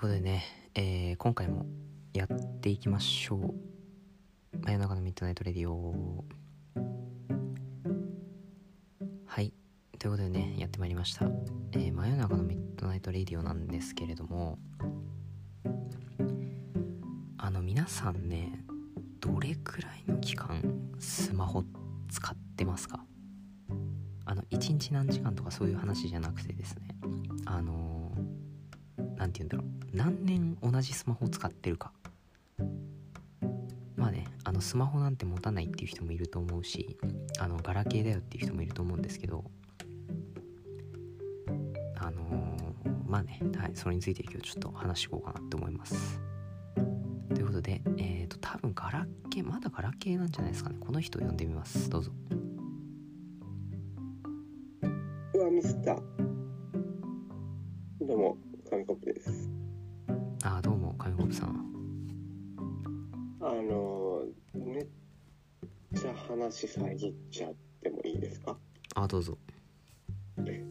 ということでね、えー今回もやっていきましょう。真夜中のミッドナイトレディオ。はい。ということでね、やってまいりました。えー真夜中のミッドナイトレディオなんですけれども、あの、皆さんね、どれくらいの期間、スマホ使ってますか？あの、1日何時間とかそういう話じゃなくてですね、あのー、なんて言うんだろう。何年同じスマホを使ってるか。まあねあのスマホなんて持たないっていう人もいると思うしあのガラケーだよっていう人もいると思うんですけどあのーまあね、はい、それについて今日ちょっと話していこうかなって思います。ということでえっ、と多分ガラケーまだガラケーなんじゃないですかね。この人を呼んでみます。どうぞ。うわ、ミスった。どうも、紙コップです。あーどうも紙コップさん。あのー、めっちゃ話遮っちゃってもいいですか？あーどうぞ。あれ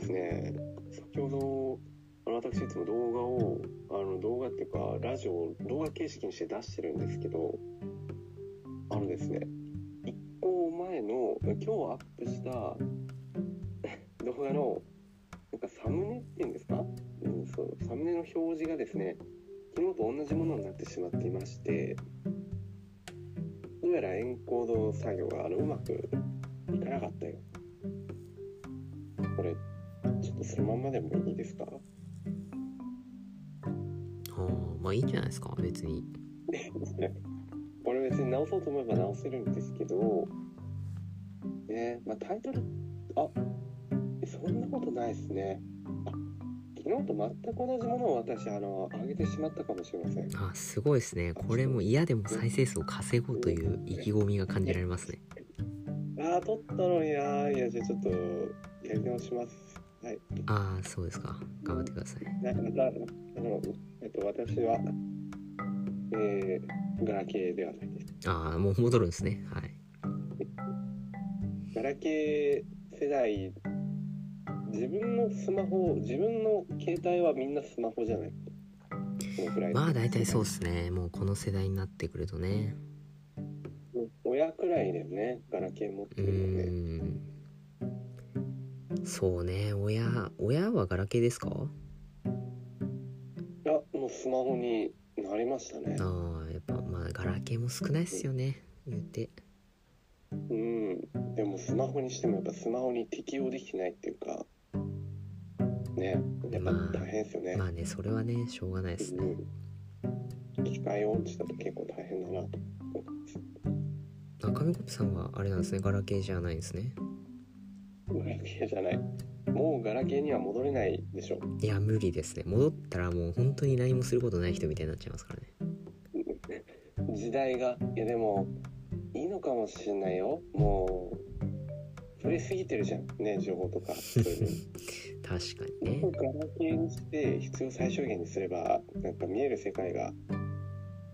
ですね、先ほど、私いつも動画を、あの動画っていうか、ラジオを動画形式にして出してるんですけど、あのですね、一個前の、今日アップした 動画の、なんかサムネっていうんですか、うん、そう、サムネの表示がですね、昨日と同じものになってしまっていまして、どうやらエンコード作業があのうまくいかなかったよ。これ、ちょっとそのまんまでもいいですか？あーまあいいんじゃないですか別に。これ別に直そうと思えば直せるんですけど、ね、まあタイトル、あ、そんなことないですね。あ、昨日と全く同じものを私、あの、上げてしまったかもしれません。あすごいですねこれも嫌でも再生数を稼ごうという意気込みが感じられますねあー、撮ったのになー。いや、じゃあちょっと、やり直します。はい。ああそうですか頑張ってくださいなまた、あの、えっと、私は、えー、ガラケーではないです。ああもう戻るんですねはいガラケー世代、自分のスマホ、自分の携帯はみんなスマホじゃない。そのくらい。のまあ大体そうですね。もうこの世代になってくるとね。親くらいだよね、ガラケー持っうてるのね。ーん。そうね。親親はガラケーですか？いや、もうスマホになりましたね。ああやっぱまあガラケーも少ないっすよね。言うて。うん。でもスマホにしてもやっぱスマホに適用できてないっていうか、ね、やっぱまあ大変ですよね。まあねそれはねしょうがないですねうん。機械音痴だと結構大変だなと思います。あ紙コップさんはあれなんですねガラケーじゃないんですねガラケーじゃない。もうガラケーには戻れないでしょ。いや無理ですね戻ったらもう本当に何もすることない人みたいになっちゃいますからね時代がいやでもいいのかもしれないよもう触れすぎてるじゃんね情報とかそうい 確かにね。ガラケーにして必要最小限にすればなんか見える世界が、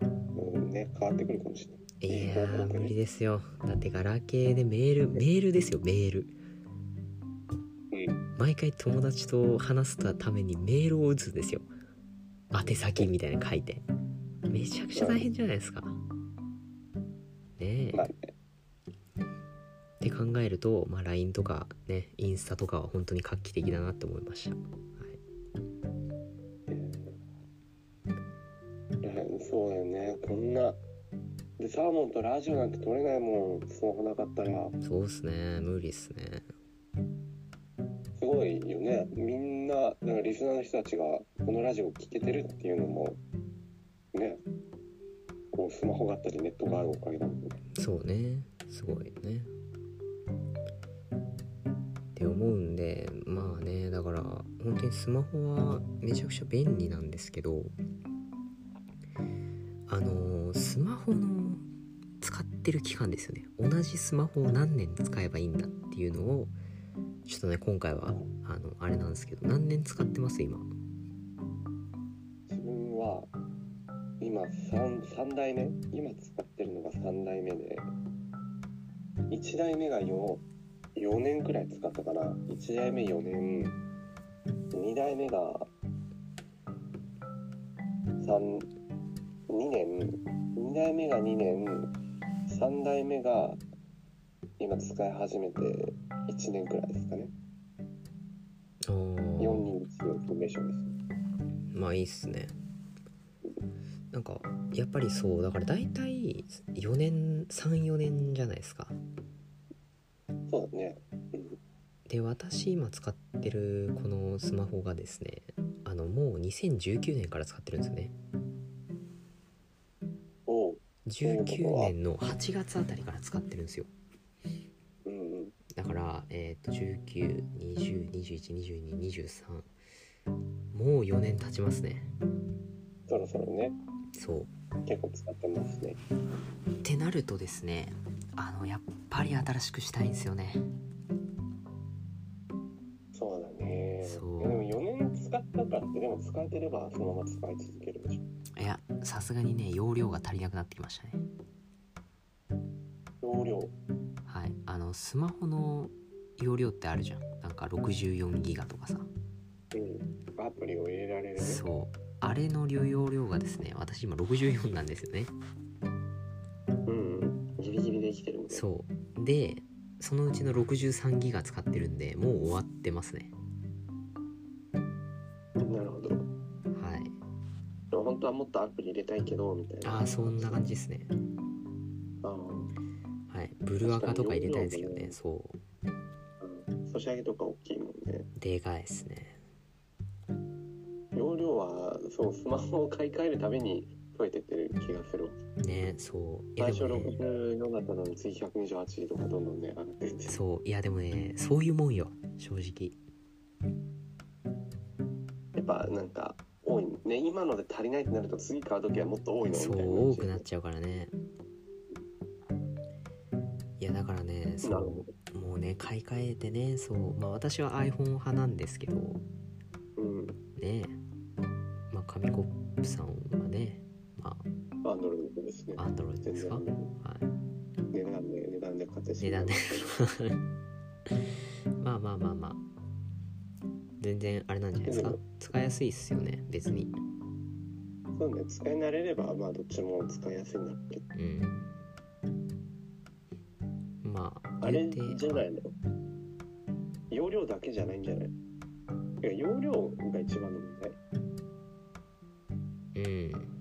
うんね、変わってくるかもしれない。いやー無理ですよ。だってガラケーでメールメールですよメール。うん。毎回友達と話すためにメールを打つんですよ。宛先みたいなの書いて。めちゃくちゃ大変じゃないですか。ねえって考えると、まあ、LINE とかねインスタとかは本当に画期的だなって思いました、はい、うんそうだよね。こんなでサーモンとラジオなんて撮れないもんスマホなかったら。そうっすね。無理っすね。すごいよね。みんなだからリスナーの人たちがこのラジオを聴けてるっていうのもね。こうスマホがあったりネットがあるおかげだもんね。そうね。すごいねって思うんでまあねだから本当にスマホはめちゃくちゃ便利なんですけどあのスマホの使ってる期間ですよね。同じスマホを何年使えばいいんだっていうのをちょっとね今回はあのあれなんですけど何年使ってます？今。自分は今 3, 3代目？今使ってるのが3代目で1代目が 4, 4年くらい使ったかな。1代目4年。2代目が3、2年、2代目が2年、3代目が今使い始めて1年くらいですかね。お4ー人一のフォーメーションです。まあいいっすね。なんかやっぱりそうだから大体4年34年じゃないですかそうだね。で私今使ってるこのスマホがですねあのもう2019年から使ってるんですよねおう。19年の8月あたりから使ってるんですよ。だからえっ、と1920212223もう4年経ちますねそろそろね、そう結構使ってますね。ってなるとですねあのやっぱり新しくしたいんですよねそうだね。そうでも4年使ったからって、でも使えてればそのまま使い続けるでしょ。いやさすがにね容量が足りなくなってきましたね容量。はいあのスマホの容量ってあるじゃんなんか64ギガとかさうん。アプリを入れられるね。そうあれの容量がですね私今64なんですよねできてるみたいな。そうでそのうちの63ギガ使ってるんでもう終わってますねなるほど。はいでも本当はもっとアプリ入れたいけど、みたいな。ああそんな感じですねあはいブルアカとか入れたいですけどね確そうーうん。ソシャゲとか大きいもんね。でかいですね容量は、そう、スマホを買い替えるたびに増えてってる気がする。わ。ねそう。最初でもね64だったのに次128とかどんどんね、上がってって。そういやでもねそういうもんよ正直。やっぱなんか多いね。今ので足りないってなると次買う時はもっと多いのみたそいなう多くなっちゃうからね。いやだからねそうもうね買い替えてねそうまあ私は iPhone 派なんですけど。うん。ね。まあ紙コップさんンドロイドですか、はい、値段で値段で買ってし値段で。ま まあまあまあまあ。全然あれなんじゃないですか？使いやすいっすよね別に。うそうね使い慣れればまあどっちも使いやすいんだけどうん。まああれじゃないの？容量だけじゃないんじゃない？いや容量が一番の問題。うん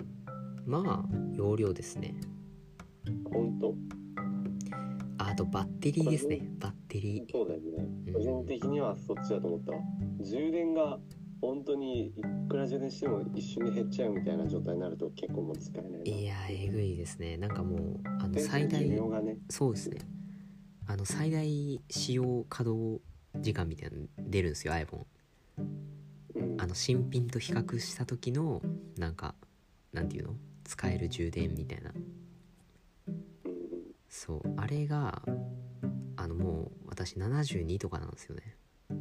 まあ容量ですね。本当？ああとバッテリーですね。バッテリー。そうだよね。うん。個人的にはそっちだと思ったわ。充電が本当にいくら充電しても一瞬で減っちゃうみたいな状態になると結構もう使えないな。いやえぐいですね。なんかもうあの最大ね。そうですね。あの最大使用稼働時間みたいなの出るんですよ iPhone うん。あの新品と比較した時のなんかなんていうの？使える充電みたいな。うんそうあれがあのもう私72とかなんですよね。ああ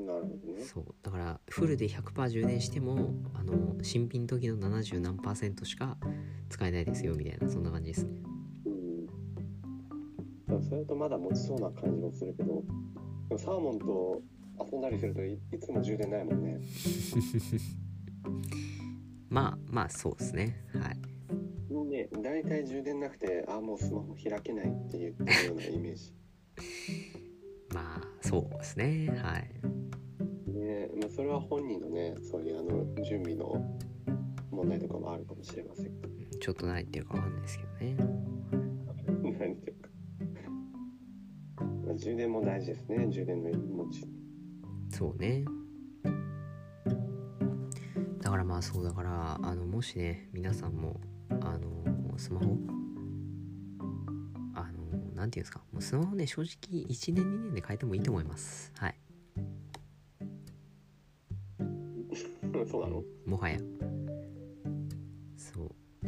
なるほどね。そうだからフルで100%充電してもあの新品時の70何パーセントしか使えないですよみたいなそんな感じですね。うん。それとまだ持ちそうな感じもするけどサーモンと遊んだりするといいつも充電ないもんね まあまあそうですね。はい。ね大体充電なくてああもうスマホ開けないって言ってるようなイメージ。まあそうですね。はい。ねまあ、それは本人のねそういうあの準備の問題とかもあるかもしれません。ちょっと何言ってるか分かんないですけどね。何てるか、まあ、充電も大事ですね。充電の持ち。そうね。だからまあそうだからあのもしね皆さんもあのスマホあのなんていうんですかもうスマホね正直1年2年で変えてもいいと思います。はい。そうなの？もはや。そう。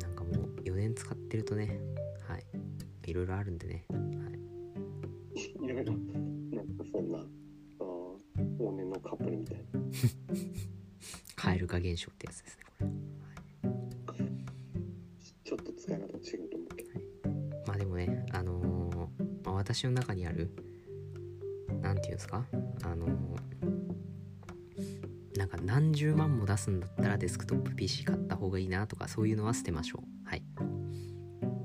なんかもう4年使ってるとねはい。いろいろあるんでね、はい、いろいろなんかそんなああ往年のカップルみたいな 蛙化現象ってやつですねこれ。ちょっと使い方違うと思うけど。まあでもねあのーまあ私の中にあるなんていうんですか？あのーなんか何十万も出すんだったらデスクトップ PC 買った方がいいなとかそういうのは捨てましょう。はい。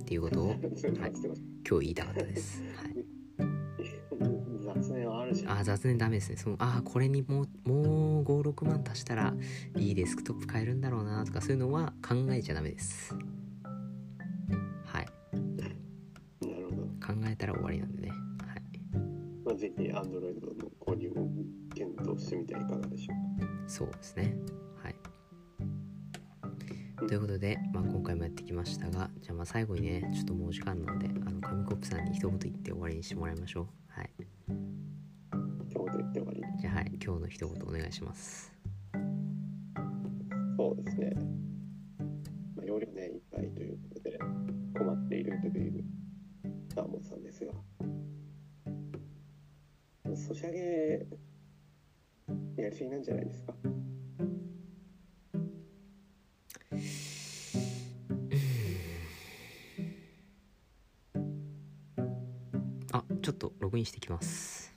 っていうことを は捨てます今日言いたかったです、あ雑念ダメですね。そのあーこれにもうもう56万足したらいいデスクトップ買えるんだろうなとかそういうのは考えちゃダメです。はい。なるほど。考えたら終わりなんでね。はい。まあ、ぜひ Android の購入も検討してみてはいかがでしょうか。そうですね。はい。ということで、まあ、今回もやってきましたがじゃあまあ最後にねちょっともうお時間なんであの紙コップさんに一言言って終わりにしてもらいましょう。はい。じゃあはい今日の一言お願いしますそうですね。まあ、容量ね、いっぱいということで、困っているというサーモンさんですが、ソシャゲ、やりすぎなんじゃないですか。あちょっとログインしてきます